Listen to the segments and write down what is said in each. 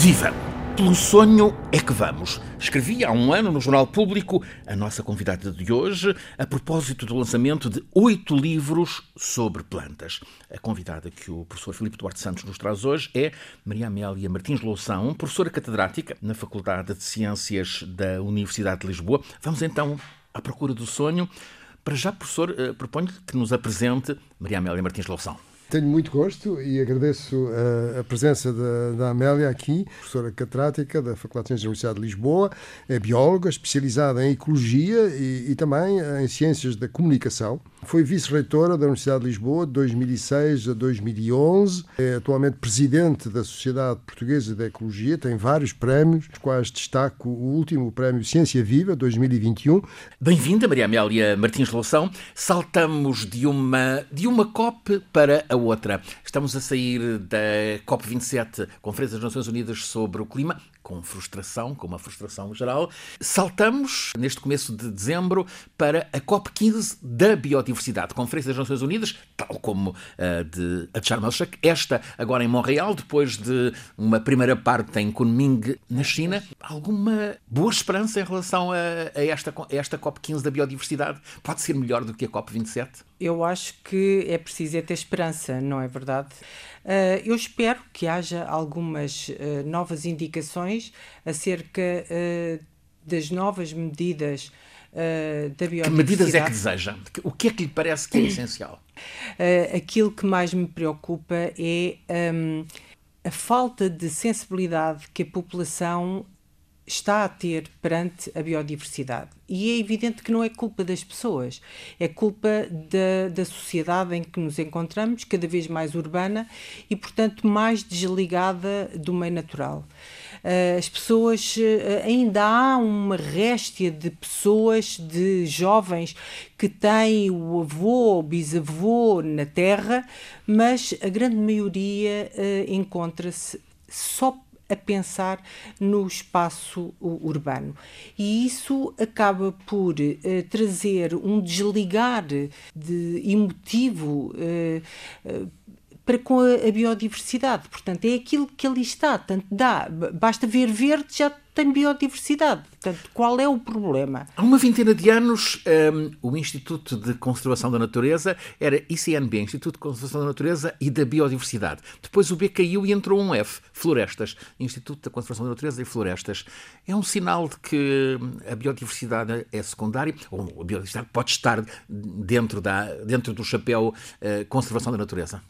Viva! Pelo sonho é que vamos. Escrevi há um ano no Jornal Público a nossa convidada de hoje a propósito do lançamento de oito livros sobre plantas. A convidada que o professor Filipe Duarte Santos nos traz hoje é Maria Amélia Martins Loução, professora catedrática na Faculdade de Ciências da Universidade de Lisboa. Vamos então à procura do sonho. Para já, professor, eh, proponho que nos apresente Maria Amélia Martins Loução. Tenho muito gosto e agradeço a, a presença da, da, Amélia aqui, professora catedrática da Faculdade de Ciências da Universidade de Lisboa, é bióloga especializada em ecologia e, e também em ciências da comunicação. Foi vice-reitora da Universidade de Lisboa de 2006 a 2011. É atualmente presidente da Sociedade Portuguesa de Ecologia. Tem vários prémios, os quais destaco o último prémio Ciência Viva 2021. Bem-vinda, Maria Amélia Martins Loução. Saltamos de uma, de uma COP para a outra. Estamos a sair da COP27, Conferência das Nações Unidas sobre o Clima, com frustração, com uma frustração geral. Saltamos, neste começo de dezembro, para a COP15 da Biodiversidade, Conferência das Nações Unidas, tal como a de, a de Sharm el-Sheikh, esta agora em Montreal, depois de uma primeira parte em Kunming, na China. Alguma boa esperança em relação a, a esta, a esta COP15 da Biodiversidade? Pode ser melhor do que a COP27? Eu acho que é preciso é ter esperança, não é verdade? Uh, eu espero que haja algumas uh, novas indicações acerca uh, das novas medidas da biodiversidade. Que medidas é que deseja? O que é que lhe parece que é essencial? aquilo que mais me preocupa é um, a falta de sensibilidade que a população está a ter perante a biodiversidade. E é evidente que não é culpa das pessoas, é culpa da, da sociedade em que nos encontramos, cada vez mais urbana e, portanto, mais desligada do meio natural. Uh, as pessoas, uh, ainda há uma réstia de pessoas, de jovens que têm o avô ou bisavô na terra, mas a grande maioria uh, encontra-se só a pensar no espaço urbano. E isso acaba por uh, trazer um desligar de emotivo uh, para com a, biodiversidade. Portanto, é aquilo que ali está. Tanto dá, basta ver verde, já tem biodiversidade. Portanto, qual é o problema? Há uma vintena de anos, um, o Instituto de Conservação da Natureza era ICNB, Instituto de Conservação da Natureza e da Biodiversidade. Depois o B caiu e entrou um F, Florestas, Instituto da Conservação da Natureza e Florestas. É um sinal de que hum, a biodiversidade é secundária, ou a biodiversidade pode estar dentro, da, dentro do chapéu uh, Conservação da Natureza?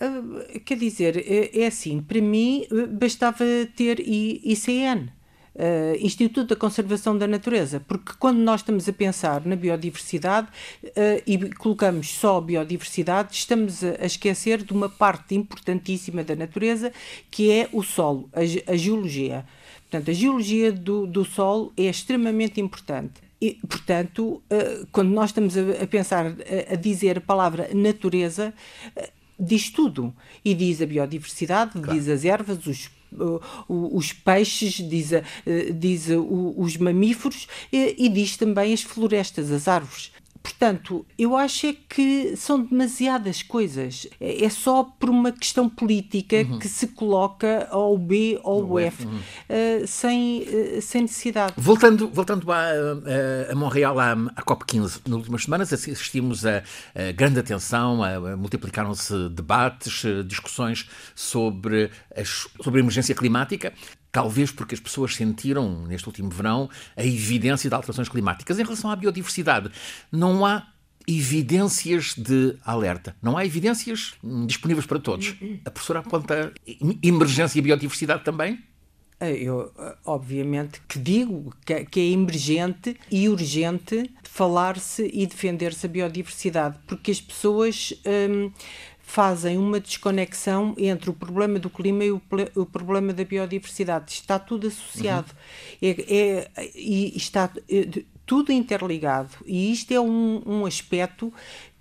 Uh, quer dizer, é, é, assim, para mim uh, bastava ter ICN. Uh, Instituto da Conservação da Natureza, porque quando nós estamos a pensar na biodiversidade uh, e colocamos só biodiversidade, estamos a, a, esquecer de uma parte importantíssima da natureza que é o solo, a, a geologia. Portanto, a geologia do, do solo é extremamente importante. E, portanto, quando nós estamos a, pensar, a, dizer a palavra natureza, diz tudo. E diz a biodiversidade, claro. diz as ervas, os os peixes, diz, a, diz os mamíferos e, e diz também as florestas, as árvores. Portanto, eu acho é que são demasiadas coisas. É só por uma questão política uhum. que se coloca ao B ou ao F, uhum. uh, sem, uh, sem necessidade. Voltando, voltando a, a, a Montreal, à, à COP15, nas últimas semanas assistimos a, a grande atenção, multiplicaram-se debates, discussões sobre, as, sobre a emergência climática. Talvez porque as pessoas sentiram, neste último verão, a evidência de alterações climáticas. Em relação à biodiversidade, não há evidências de alerta. Não há evidências disponíveis para todos. A professora aponta emergência e biodiversidade também? Eu, obviamente, que digo que é emergente e urgente falar-se e defender-se a biodiversidade, porque as pessoas hum, fazem uma desconexão entre o problema do clima e o, o problema da biodiversidade. Está tudo associado. Uhum. É, é, e está é, tudo interligado. E isto é um, um aspecto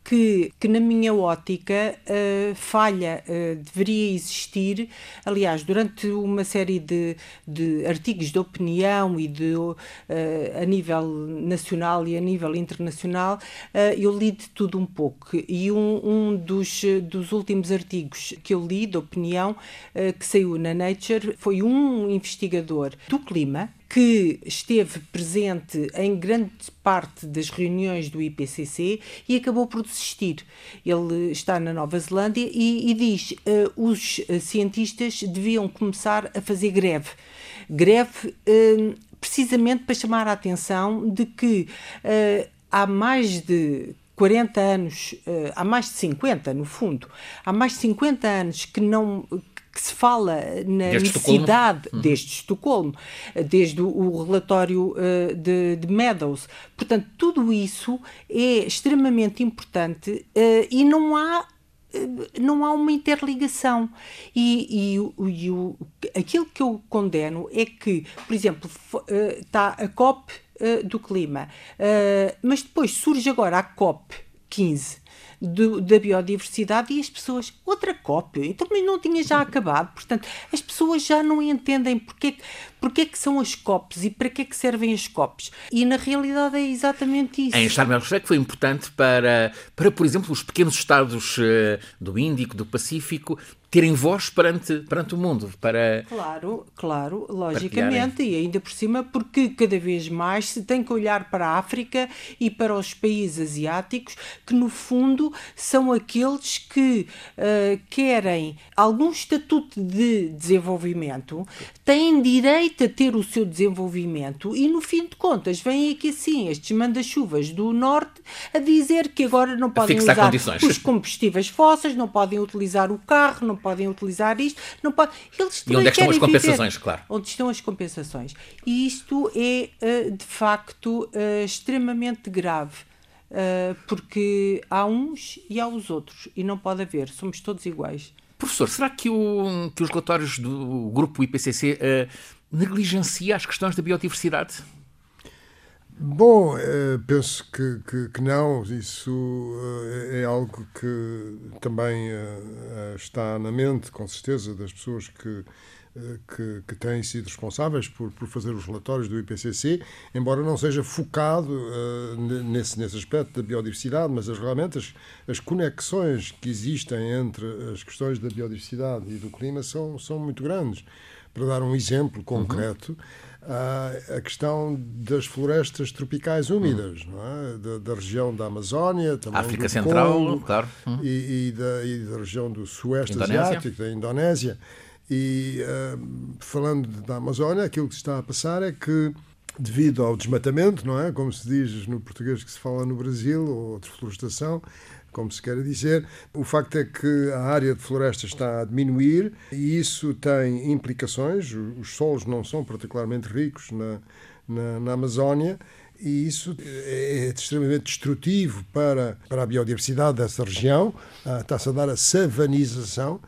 que, que na minha ótica, uh, falha uh, deveria existir. Aliás, durante uma série de, de artigos de opinião e de, uh, a nível nacional e a nível internacional, eu li de tudo um pouco. E um, um dos, dos últimos artigos que eu li de opinião, que saiu na Nature, foi um investigador do clima que esteve presente em grande parte das reuniões do IPCC e acabou por desistir. Ele está na Nova Zelândia e, e diz uh, os cientistas deviam começar a fazer greve. Greve uh, precisamente para chamar a atenção de que uh, há mais de 40 anos, há mais de 50 no fundo, há mais de 50 anos que não que se fala na desde necessidade Estocolmo. Uhum. desde Estocolmo, desde o relatório uh, de, de, Meadows. Portanto, tudo isso é extremamente importante uh, e não há eh, não há uma interligação. E, e, e o, aquilo que eu condeno é que, por exemplo, está a COP do clima, mas depois surge agora a COP 15 do, da biodiversidade e as pessoas, outra cópia, então mas não tinha já acabado, portanto, as pessoas já não entendem porque, porque é que são as COPs e para que é que servem as COPs. E na realidade é exatamente isso. Em Sharm el-Sheikh foi importante para, para, por exemplo, os pequenos estados uh, do Índico, do Pacífico, terem voz perante, perante o mundo. Para claro, claro, logicamente, e ainda por cima, porque cada vez mais se tem que olhar para a África e para os países asiáticos, que no fundo são aqueles que uh, querem algum estatuto de desenvolvimento, têm direito a ter o seu desenvolvimento e, no fim de contas, vêm aqui assim estes manda-chuvas do Norte a dizer que agora não podem usar condições. os combustíveis fósseis, não podem utilizar o carro, não podem utilizar isto, não pode... Eles e onde é que estão as compensações, viver. claro? Onde estão as compensações. E isto é, eh, de facto, eh, extremamente grave. Eh, porque há uns e há os outros, e não pode haver, somos todos iguais. Professor, será que, o, que os relatórios do grupo IPCC uh, negligencia as questões da biodiversidade? Bom, eh, penso que, que, que, não. Isso eh, é algo que também eh, está na mente, com certeza, das pessoas que, que, que têm sido responsáveis por, por fazer os relatórios do IPCC, embora não seja focado nesse, nesse aspecto da biodiversidade, mas as, realmente as, as conexões que existem entre as questões da biodiversidade e do clima são, são muito grandes. Para dar um exemplo concreto, uhum a questão das florestas tropicais úmidas, hum. é? da, da, região da Amazónia, também África Central, Congo, claro. Hum. E, e, da, e, da, região do Sueste Indonésia. Asiático, da Indonésia. E uh, falando da Amazónia, aquilo que se está a passar é que devido ao desmatamento, não é? Como se diz no português que se fala no Brasil, ou deflorestação, como se queira dizer. O facto é que a área de floresta está a diminuir e isso tem implicações. Os solos não são particularmente ricos na, na, na Amazónia e isso é extremamente destrutivo para, para a biodiversidade dessa região. Está-se a dar a savanização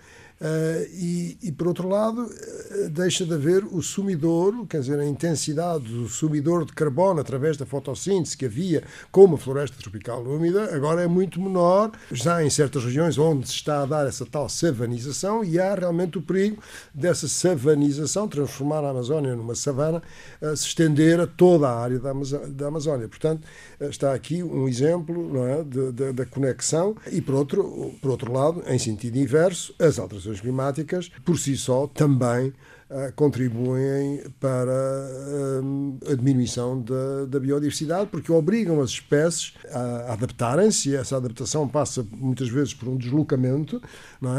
Uh, e, e, por outro lado, uh, deixa de haver o sumidor, quer dizer, a intensidade do sumidor de carbono através da fotossíntese que havia com uma floresta tropical úmida, agora é muito menor, já em certas regiões onde se está a dar essa tal savanização e há realmente o perigo dessa savanização, transformar a Amazónia numa savana, uh, se estender a toda a área da, da Amazónia. Portanto, está aqui um exemplo é, de, de, da conexão e, por outro, por outro lado, em sentido inverso, as alterações alterações climáticas, por si só, também uh, contribuem para uh, a diminuição da, da, biodiversidade, porque obrigam as espécies a adaptarem-se, e essa adaptação passa muitas vezes por um deslocamento,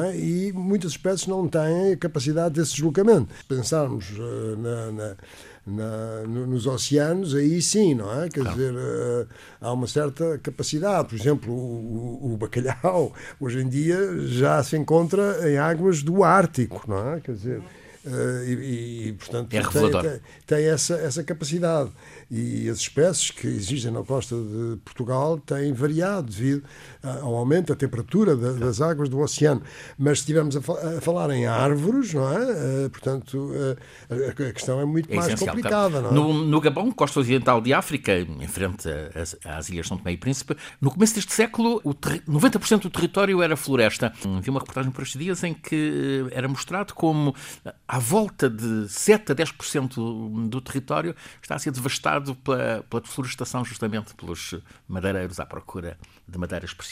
é? e muitas espécies não têm a capacidade desse deslocamento. Pensarmos uh, na, na na, nos oceanos, aí sim, não é? Quer dizer, uh, há uma certa capacidade. Por exemplo, o, o, bacalhau, hoje em dia, já se encontra em águas do Ártico, não é? Quer dizer, Uh, e, e, portanto, é tem, tem, tem, essa, essa capacidade. E as espécies que existem na costa de Portugal têm variado devido ao aumento da temperatura da, das águas do oceano. Mas se estivermos a, falar em árvores, não é? Uh, portanto, uh, a, questão é muito é mais complicada. Não é? no, no, Gabão, costa ocidental de África, em frente às, às ilhas São Tomé e Príncipe, no começo deste século, o 90% do território era floresta. Vi uma reportagem por estes dias em que era mostrado como à volta de 7 a 10% do território está a ser devastado pela, pela deflorestação, justamente pelos madeireiros à procura de madeiras preciosas.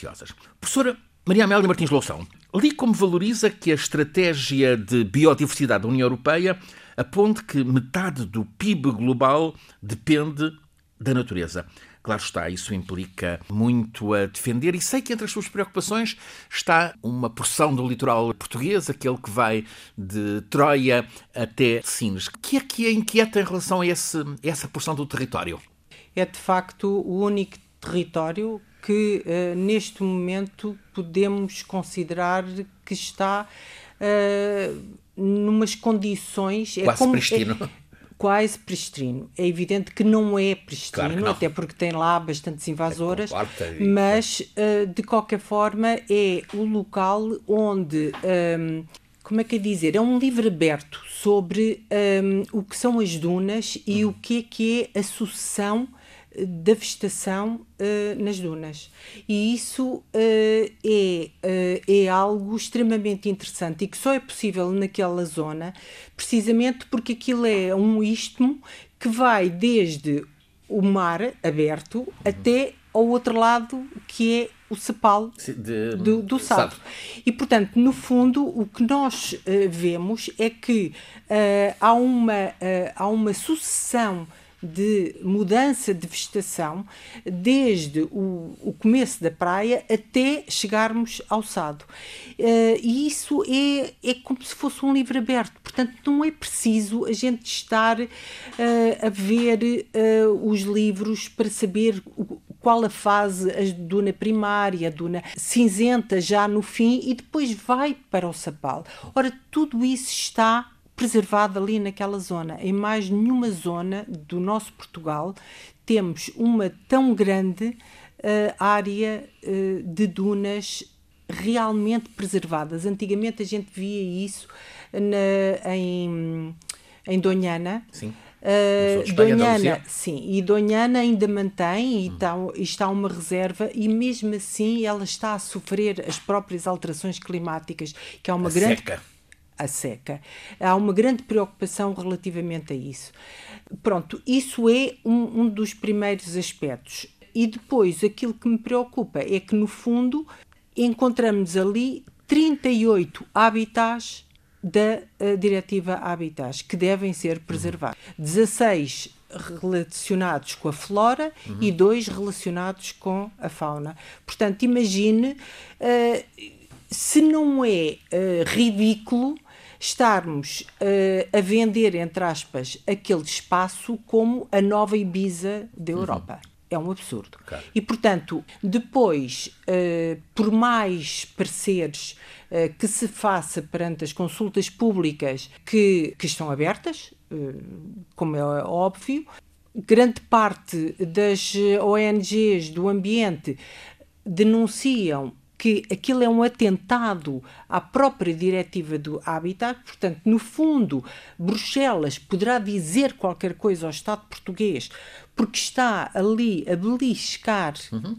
Professora Maria Amélia Martins Loução, li como valoriza que a estratégia de biodiversidade da União Europeia aponte que metade do PIB global depende da natureza. Claro está, isso implica muito a defender, e sei que entre as suas preocupações está uma porção do litoral português, aquele que vai de Troia até Sines. O que é que a inquieta em relação a, esse, a essa porção do território? É de facto o único território que uh, neste momento podemos considerar que está uh, numas condições. É Quase como, pristino. É, quase pristino. É evidente que não é pristino, claro não. até porque tem lá bastantes invasoras, é mas uh, de qualquer forma é o local onde. Um, ehm, como é que é dizer? É um livro aberto sobre um, ehm, o que são as dunas e uhum. o que é que é a sucessão da vegetação uh, nas dunas. E isso uh, é, uh, é algo extremamente interessante e que só é possível naquela zona, precisamente porque aquilo é um istmo que vai desde o mar aberto até ao outro lado, que é o cepal de, do, do Sado. E, portanto, no fundo, o que nós vemos é que há, uma, há uma sucessão de mudança de vegetação desde o, o começo da praia até chegarmos ao Sado. Uh, e isso é, é como se fosse um livro aberto, portanto, não é preciso a gente estar uh, a ver uh, os livros para saber o, qual a fase, a duna primária, a duna cinzenta já no fim e depois vai para o sapal. Ora, tudo isso está preservado ali naquela zona. Em mais nenhuma zona do nosso Portugal temos uma tão grande uh, área uh, de dunas realmente preservadas. Antigamente a gente via isso na, em, em Donhana. Sim. Uh, Donhana, sim, e Donhana ainda mantém e, hum. está, está uma reserva e mesmo assim ela está a sofrer as próprias alterações climáticas, que é uma a grande seca a seca. Há uma grande preocupação relativamente a isso. Pronto, isso é um, um dos primeiros aspectos. E depois, aquilo que me preocupa é que, no fundo, encontramos ali 38 habitats da uh, Diretiva Habitats que devem ser preservados. 16 relacionados com a flora uhum. e dois relacionados com a fauna. Portanto, imagine uh, se não é uh, ridículo estarmos uh, a vender, entre aspas, aquele espaço como a nova Ibiza da uhum. Europa. Uhum. É um absurdo. Claro. E, portanto, depois, uh, por mais pareceres uh, que se faça perante as consultas públicas que, que estão abertas, como é óbvio, grande parte das ONGs do ambiente denunciam que aquilo é um atentado à própria diretiva do Habitat, portanto, no fundo, Bruxelas poderá dizer qualquer coisa ao Estado português porque está ali a beliscar uhum.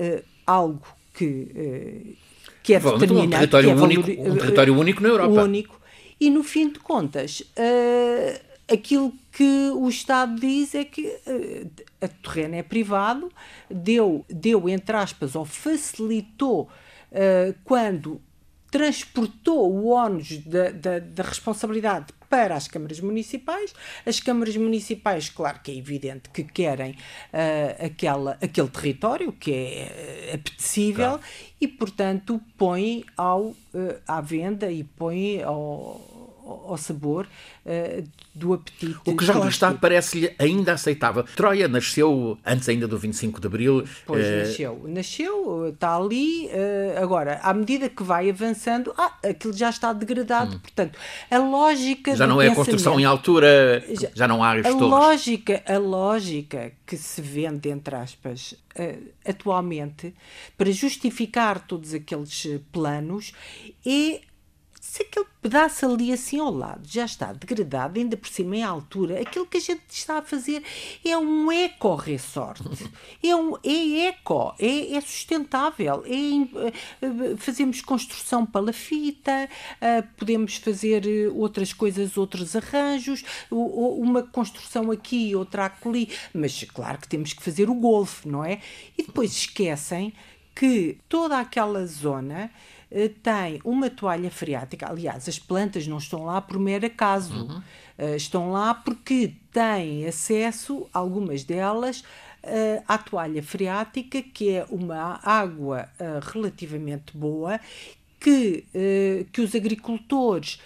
uh, algo que, uh, que é determinado. Um território, é único, um território único na Europa. Único. E, no fim de contas, uh, aquilo que o Estado diz é que uh, a terreno é privado, deu, deu entre aspas, ou facilitou uh, quando transportou o ónus da, da, da, responsabilidade para as câmaras municipais. As câmaras municipais, claro que é evidente que querem uh, aquela, aquele território que é apetecível claro. e, portanto, põem ao, uh, à venda e põem ao, ao sabor, uh, do apetite. O que já lá está parece-lhe ainda aceitável. Troia nasceu antes ainda do 25 de Abril. Pois, uh... nasceu. Nasceu, está ali. Uh, agora, à medida que vai avançando, ah, aquilo já está degradado. Hum. Portanto, a lógica Já não é construção em altura, já, já não há a lógica A lógica que se vende, entre aspas, atualmente, para justificar todos aqueles planos, é se aquele pedaço ali assim ao lado já está degradado, ainda por cima em altura, aquilo que a gente está a fazer é um eco-resort. É, um, é eco, é, é sustentável. É, eh, fazemos construção palafita, eh, podemos fazer eh, outras coisas, outros arranjos, uma construção aqui, outra ali, mas claro que temos que fazer o golfe, não é? E depois esquecem que toda aquela zona eh, tem uma toalha freática. Aliás, as plantas não estão lá por mero acaso. Uhum. Uh, estão lá porque têm acesso, algumas delas, uh, à toalha freática, que é uma água uh, relativamente boa que, eh, que os agricultores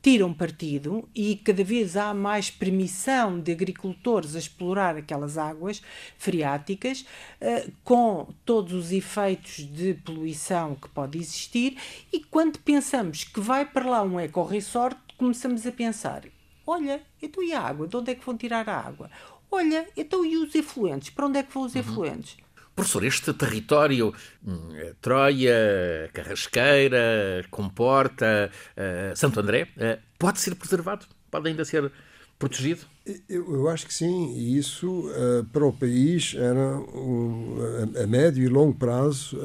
tiram partido e cada vez há mais permissão de agricultores a explorar aquelas águas freáticas eh, com todos os efeitos de poluição que pode existir e quando pensamos que vai para lá um eco-resort começamos a pensar olha, então e a água? De onde é que vão tirar a água? Olha, então e os efluentes? Para onde é que vão os uhum. efluentes? Professor, este território, hum, é Troia, Carrasqueira, Comporta, uh, Santo André, uh, pode ser preservado? Pode ainda ser protegido? Eu, eu acho que sim, e isso uh, para o país era um, a, a, médio e longo prazo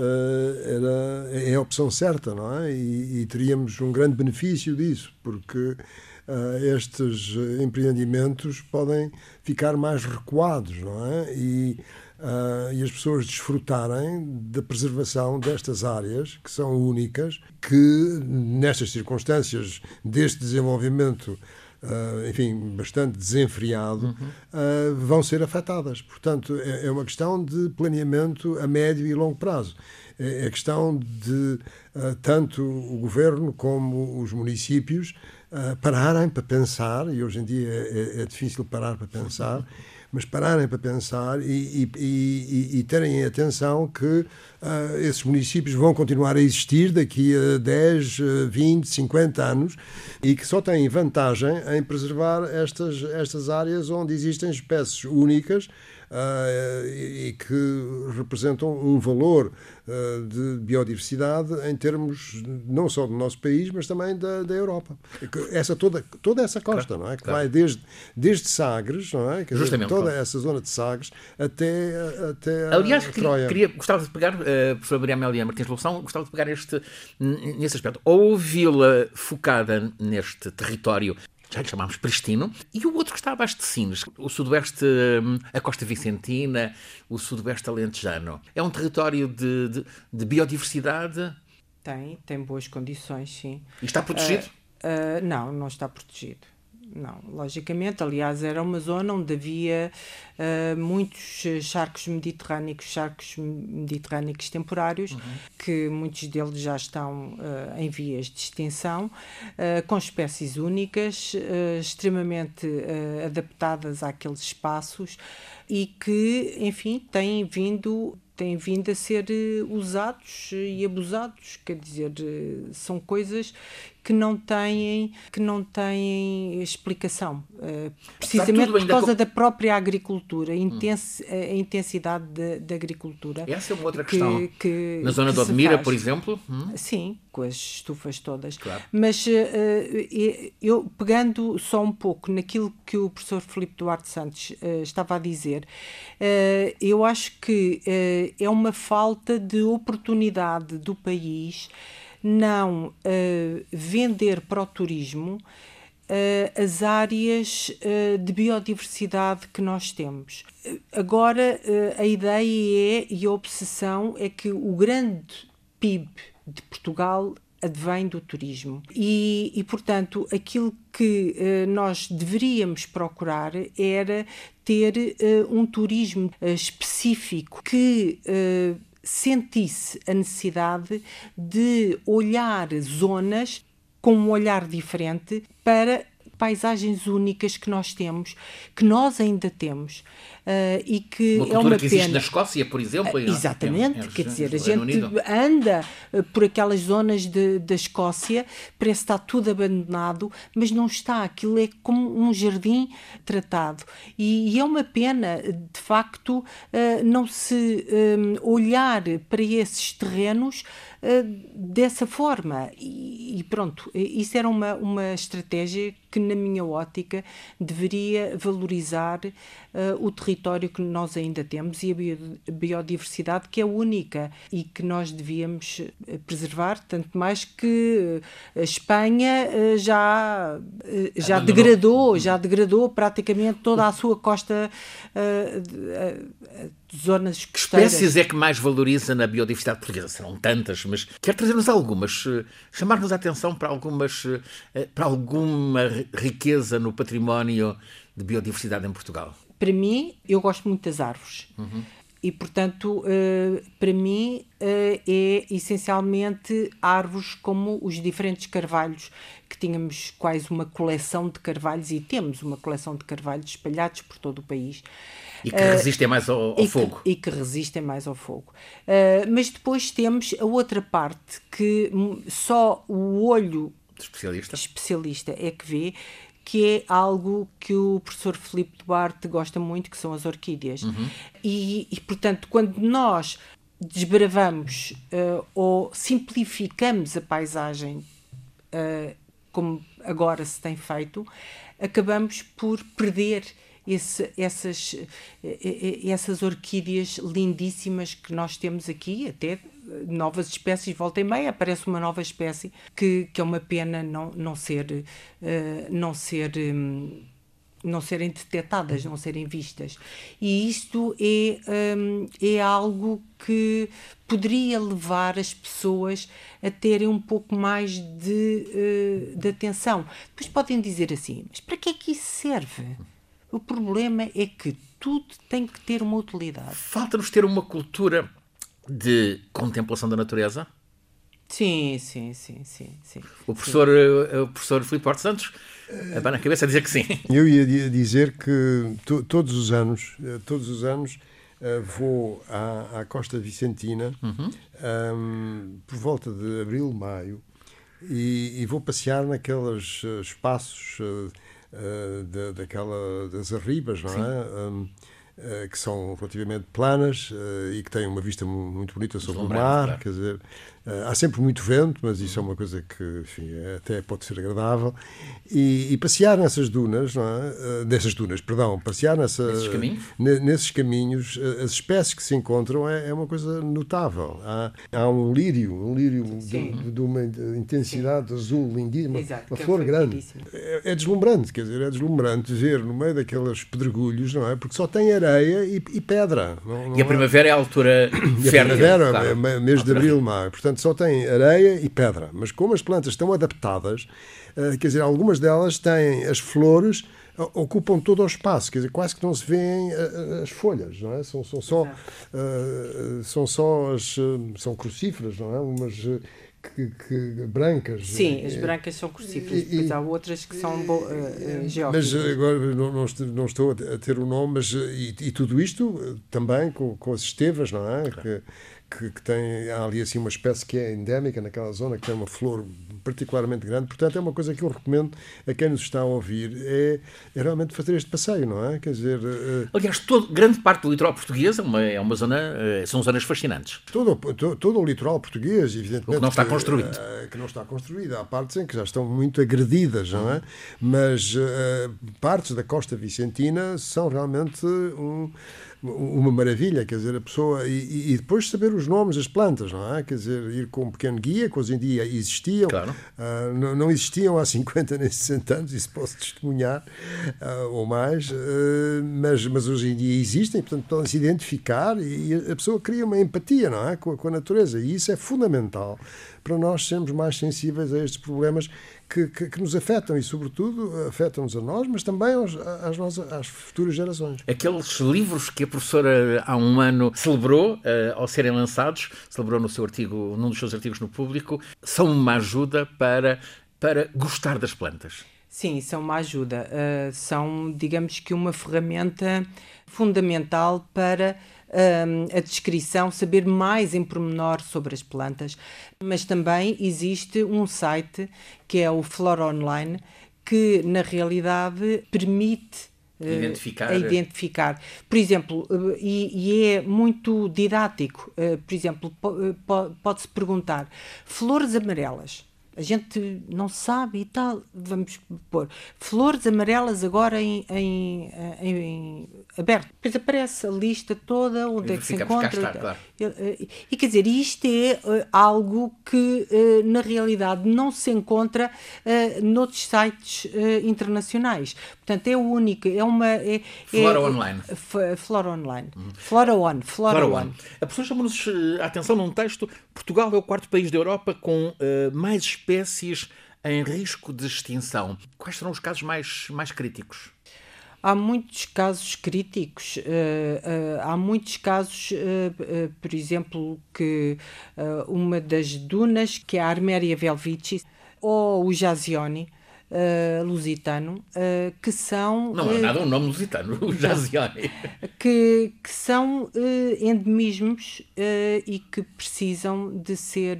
era, é a opção certa, não é? E, e teríamos um grande benefício disso, porque estes empreendimentos podem ficar mais recuados, não é? E uh, e as pessoas desfrutarem da preservação destas áreas, que são únicas, que nestas circunstâncias deste desenvolvimento Uh, enfim, bastante desenfreado, uhum. uh, vão ser afetadas. Portanto, é, é, uma questão de planeamento a médio e longo prazo. É, é questão de uh, tanto o governo como os municípios pararem para pensar, e hoje em dia é, é, é difícil parar para pensar. Uhum mas pararem para pensar e, e, e, terem atenção que uh, esses municípios vão continuar a existir daqui a 10, 20, 50 anos e que só têm vantagem em preservar estas, estas áreas onde existem espécies únicas uh, e, que representam um valor uh, de biodiversidade em termos não só do nosso país, mas também da, da Europa. Essa, toda, toda essa costa, claro, não é? Que claro. vai desde, desde Sagres, não é? Justamente. toda essa zona de Sagres até, até Aliás, Troia. Queria, gostava de pegar, uh, professora Maria Amélia Martins Loução, gostava de pegar este, nesse aspecto. Ouvi-la focada neste território já lhe chamámos Pristino, e o outro que está abaixo de Sines, o sudoeste, hum, a costa vicentina, o sudoeste alentejano. É um território de, de, de biodiversidade? Tem, tem boas condições, sim. E está protegido? Uh, uh, não, não está protegido não, logicamente. Aliás, era uma zona onde havia uh, muitos charcos mediterrâneos, charcos mediterrâneos temporários, uhum. que muitos deles já estão uh, em vias de extinção, uh, com espécies únicas, extremamente adaptadas àqueles espaços e que, enfim, têm vindo têm vindo a ser usados e abusados, quer dizer, são coisas que não têm, que não têm explicação. Uh, precisamente por causa com... da própria agricultura, hum. a intensidade da agricultura. Essa é uma outra questão. Que, que Na zona de Odmira, por exemplo? Hum? Sim, com as estufas todas. Claro. Mas uh, eu, pegando só um pouco naquilo que o professor Filipe Duarte Santos uh, estava a dizer, eu acho que é uma falta de oportunidade do país não uh, vender para o turismo uh, as áreas uh, de biodiversidade que nós temos. Agora, a ideia é e a obsessão é que o grande PIB de Portugal advém do turismo. E, e portanto, aquilo que nós deveríamos procurar era ter um turismo específico que sentisse a necessidade de olhar zonas com um olhar diferente para paisagens únicas que nós temos, que nós ainda temos, uh, e que uma é uma que existe na Escócia, por exemplo. Uh, exatamente, quer dizer, a gente anda uh, por aquelas zonas de, da Escócia, parece que está tudo abandonado, mas não está, aquilo é como um jardim tratado. E, e é uma pena, de facto, não se um, olhar para esses terrenos dessa forma. E, e, pronto, isso era uma, uma estratégia que, na minha ótica, deveria valorizar uh, o território que nós ainda temos e a biodiversidade que é única e que nós devíamos eh, preservar, tanto mais que a Espanha uh, já, uh, já degradou, já degradou praticamente toda a sua costa zonas costeiras. Que espécies é que mais valoriza na biodiversidade portuguesa? Serão tantas, mas quero trazer-nos algumas, eh, chamar-nos a atenção para algumas, eh, para alguma riqueza no património de biodiversidade em Portugal. Para mim, eu gosto muito das árvores. Uhum. E, portanto, uh, para mim uh, é essencialmente árvores como os diferentes carvalhos, que tínhamos quase uma coleção de carvalhos e temos uma coleção de carvalhos espalhados por todo o país. E que resistem mais ao, ao e fogo. Que, e que resistem mais ao fogo. Uh, mas depois temos a outra parte que só o olho especialista, especialista é que vê, que é algo que o professor Filipe Duarte gosta muito, que são as orquídeas. Uhum. E, e, portanto, quando nós desbravamos uh, ou simplificamos a paisagem, uh, como agora se tem feito, acabamos por perder esse, essas, eh, essas orquídeas lindíssimas que nós temos aqui, até novas espécies, volta e meia aparece uma nova espécie que, que é uma pena não, não ser, uh, não ser um, não serem detectadas, não serem vistas. E isto é, um, é algo que poderia levar as pessoas a terem um pouco mais de, uh, de atenção. Depois podem dizer assim, mas para que é que isso serve? O problema é que tudo tem que ter uma utilidade. Falta-nos ter uma cultura de contemplação da natureza? Sim, sim, sim, sim. sim o professor, sim. Eh, o professor Filipe Porto Santos vai na cabeça a dizer que sim. Eu ia dizer que todos os anos, eh, todos os anos eh, vou à, à Costa Vicentina uhum. um, por volta de abril, maio e, e vou passear naqueles espaços uh, uh, da, daquela, das arribas, não é? Um, que são relativamente planas uh, e que têm uma vista muito bonita sobre o mar, quer dizer, há sempre muito vento, mas isso é uma coisa que enfim, é, até pode ser agradável. E, e passear nessas dunas, não é? Uh, nessas dunas, perdão, passear nessa, nesses caminhos, nesses caminhos uh, as espécies que se encontram é, é uma coisa notável. Há, há, um lírio, um lírio de, de, uma intensidade Sim. azul lindíssima, Exato, uma é flor grande. É, é, deslumbrante, quer dizer, é deslumbrante ver no meio daqueles pedregulhos, não é? Porque só tem areia e, e pedra. Não, não e a primavera é a altura fértil. A primavera, é, mês de abril, maio. Portanto, Portanto, só tem areia e pedra. Mas como as plantas estão adaptadas, uh, quer dizer, algumas delas têm as flores ocupam todo o espaço, quer dizer, quase que não se vêem uh, as folhas, não é? São, são só, uh, são só as, são crucíferas, não é? Umas que, que, brancas. Sim, as brancas são crucíferas, depois há outras que são uh, uh, Mas agora não, não, estou, não estou a ter o nome, mas e, e tudo isto também com, com as estevas, não é? Claro. Que, que, que, tem há ali assim uma espécie que é endémica naquela zona, que tem uma flor particularmente grande. Portanto, é uma coisa que eu recomendo a quem nos está a ouvir, é, é realmente fazer este passeio, não é? Quer dizer... Uh, Aliás, todo, grande parte do litoral português é uma, é uma zona, uh, são zonas fascinantes. Todo, todo, todo, o litoral português, evidentemente... O que não está construído. Uh, que não está construído. Há partes em que já estão muito agredidas, não é? Mas partes da costa vicentina são realmente um uma maravilha, quer dizer, a pessoa. E, e, depois saber os nomes das plantas, não é? Quer dizer, ir com um pequeno guia, que hoje em dia existiam, claro. uh, não, não, existiam há 50 nem 60 anos, isso posso testemunhar, uh, ou mais, uh, mas, mas hoje em dia existem, portanto, podem se identificar e a pessoa cria uma empatia, não é? Com, com a natureza, e isso é fundamental para nós sermos mais sensíveis a estes problemas que, que, que nos afetam e, sobretudo, afetam-nos a nós, mas também aos, às, nossas, às futuras gerações. Aqueles livros que a professora há um ano celebrou uh, ao serem lançados, celebrou no seu artigo, num dos seus artigos no público, são uma ajuda para para gostar das plantas? Sim, são uma ajuda. Uh, são, digamos que, uma ferramenta fundamental para uh, a descrição, saber mais em pormenor sobre as plantas. Mas também existe um site que é o Flora Online, que na realidade permite eh, identificar. a identificar. Por exemplo, e, e é muito didático, por exemplo, pode-se perguntar flores amarelas a gente não sabe e tal. Vamos pôr flores amarelas agora em, em, em, aberto. Depois aparece a lista toda onde é que se encontra. Está, claro. e, e, quer dizer, isto é uh, algo que uh, na realidade não se encontra uh, noutros sites uh, internacionais. Portanto, é única, é uma. É, Flora é, Online. Flora Online. Uhum. Flora One. Flora, Flora One. One. A pessoa chama-nos a atenção num texto: Portugal é o quarto país da Europa com mais espécies em risco de extinção. Quais serão os casos mais, mais críticos? Há muitos casos críticos. Uh, uh, há muitos casos, uh, por exemplo, que uma das dunas, que é a Arméria velvici, ou o Jazioni, uh, lusitano, uh, que são. Não é uh, nada um nome lusitano, o Jazioni. Que, que são endemismos e que precisam de ser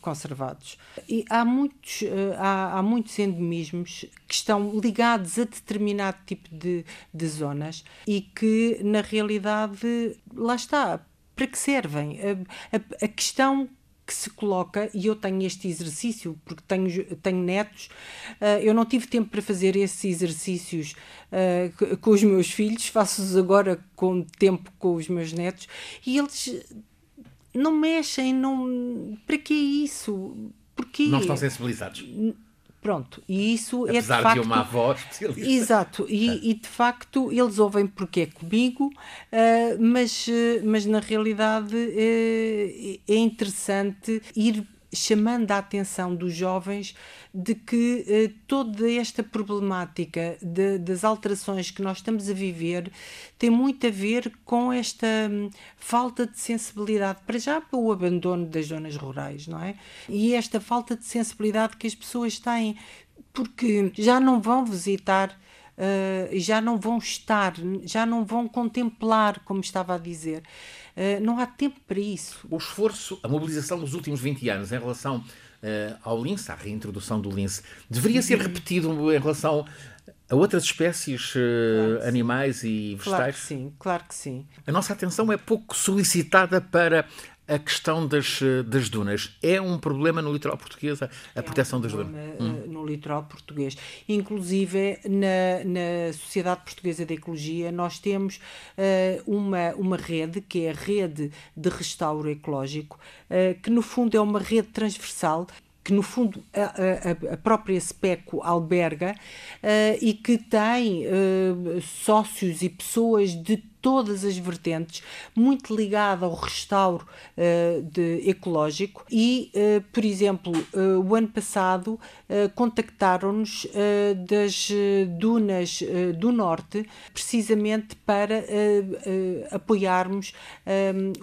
conservados. E há muitos, há, há muitos endemismos que estão ligados a determinado tipo de, de zonas e que, na realidade, lá está. Para que servem? a, a, a questão que se coloca, e eu tenho este exercício, porque tenho, tenho netos, uh, eu não tive tempo para fazer esses exercícios uh, com os meus filhos, faço-os agora com tempo com os meus netos, e eles não mexem, não. Para que isso? Porquê? Não estão sensibilizados. Pronto, e isso Apesar é de facto. de uma avó especialista. Exato, e, é. e, de facto eles ouvem porque é comigo, uh, mas, uh, mas na realidade uh, é interessante ir chamando a atenção dos jovens de que eh, toda esta problemática de, das alterações que nós estamos a viver tem muito a ver com esta hum, falta de sensibilidade, para já o abandono das zonas rurais, não é? E esta falta de sensibilidade que as pessoas têm, porque já não vão visitar. Uh, já não vão estar, já não vão contemplar, como estava a dizer. Uh, não há tempo para isso. O esforço, a mobilização dos últimos 20 anos em relação uh, ao lince, à reintrodução do lince, deveria ser repetido em relação a outras espécies uh, claro animais e vegetais? Claro que sim, claro que sim. A nossa atenção é pouco solicitada para a questão das, eh, das dunas. É um problema no litoral português a, a é proteção um das dunas? Hum. No litoral português. Inclusive, na, na Sociedade Portuguesa de Ecologia, nós temos uh, uma, uma rede, que é a Rede de Restauro Ecológico, uh, que no fundo é uma rede transversal que no fundo a, a, a própria SPECO alberga uh, e que tem uh, sócios e pessoas de todas as vertentes, muito ligada ao restauro uh, de, ecológico e, uh, por exemplo, uh, o ano passado contactaram-nos das dunas do Norte, precisamente para apoiarmos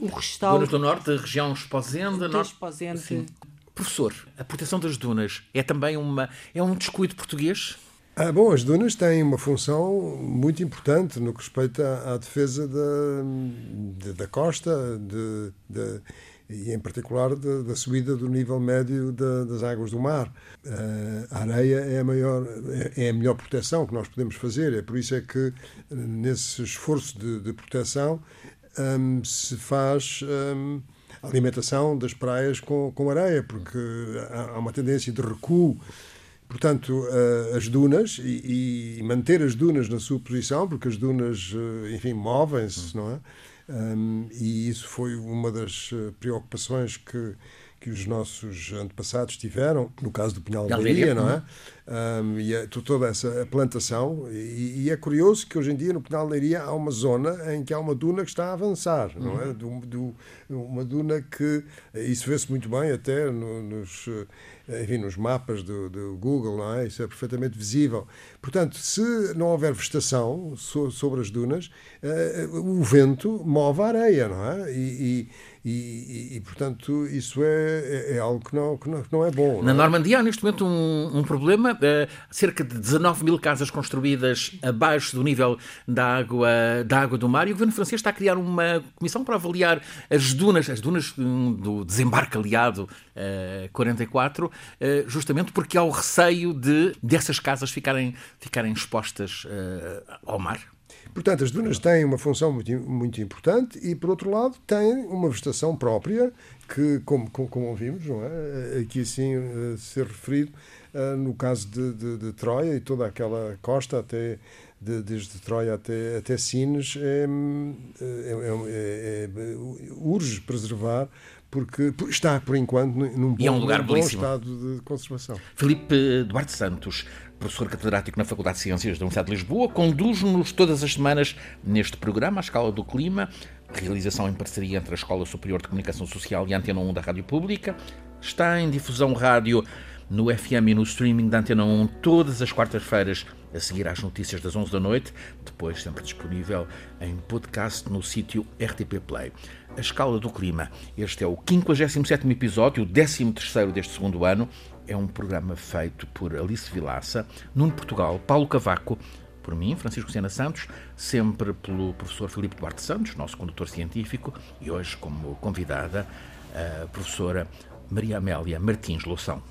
o restauro. Dunas do Norte, região Esposenda, Norte. Esposende. Professor, a proteção das dunas é também uma, é um descuido português? Ah, bom, as dunas têm uma função muito importante no que respeita à, defesa da, de, da costa de, de, e, em particular, da subida do nível médio das águas do mar. Uh, a areia é a, maior, é, é a melhor proteção que nós podemos fazer. É por isso é que, nesse esforço de, de proteção, um, se faz. Um, alimentação das praias com, com areia, porque há uma tendência de recuo. Portanto, eh, as dunas e, e manter as dunas na sua posição, porque as dunas, eh, enfim, movem-se, não é? Um, e isso foi uma das eh, preocupações que, que os nossos antepassados tiveram, no caso do Pinhal da Leiria, não é? Um, e a, toda essa plantação. E, e, é curioso que hoje em dia no Pinhal Leiria há uma zona em que há uma duna que está a avançar, não é? Do, do, uma duna que, isso vê-se muito bem até no, nos enfim, nos mapas do, do, Google, não é? Isso é perfeitamente visível. Portanto, se não houver vegetação so, sobre as dunas, uh, o vento move a areia, não é? E, e, E, e, e, portanto, isso é, é, é, algo que não, que não, que não é bom. Na não é? Normandia há neste momento um, um problema. Uh, cerca de 19 mil casas construídas abaixo do nível da água, da água do mar e o governo francês está a criar uma comissão para avaliar as dunas, as dunas do desembarque aliado uh, 44, uh, justamente porque há o receio de dessas casas ficarem, ficarem expostas uh, ao mar. Portanto, as dunas têm uma função muito, muito importante e, por outro lado, têm uma vegetação própria que, como, como, como ouvimos, não é? aqui assim uh, ser referido, uh, no caso de, de, de, Troia e toda aquela costa até de, desde Troia até, até Sines, é, é, é, é, urge preservar porque está, por enquanto, num bom, e é um lugar num bom estado de conservação. Filipe Duarte Santos, professor catedrático na Faculdade de Ciências da Universidade de Lisboa, conduz-nos todas as semanas neste programa, A Escala do Clima, realização em parceria entre a Escola Superior de Comunicação Social e a Antena 1 da Rádio Pública. Está em difusão rádio no FM e no streaming da Antena 1 todas as quartas-feiras a seguir às notícias das 11 da noite, depois sempre disponível em podcast no sítio RTP Play. A Escala do Clima. Este é o 57º episódio, o 13º deste segundo ano. É um programa feito por Alice Vilaça, Nuno Portugal, Paulo Cavaco, por mim, Francisco Sena Santos, sempre pelo professor Filipe Duarte Santos, nosso condutor científico, e hoje como convidada a professora Maria Amélia Martins Loução.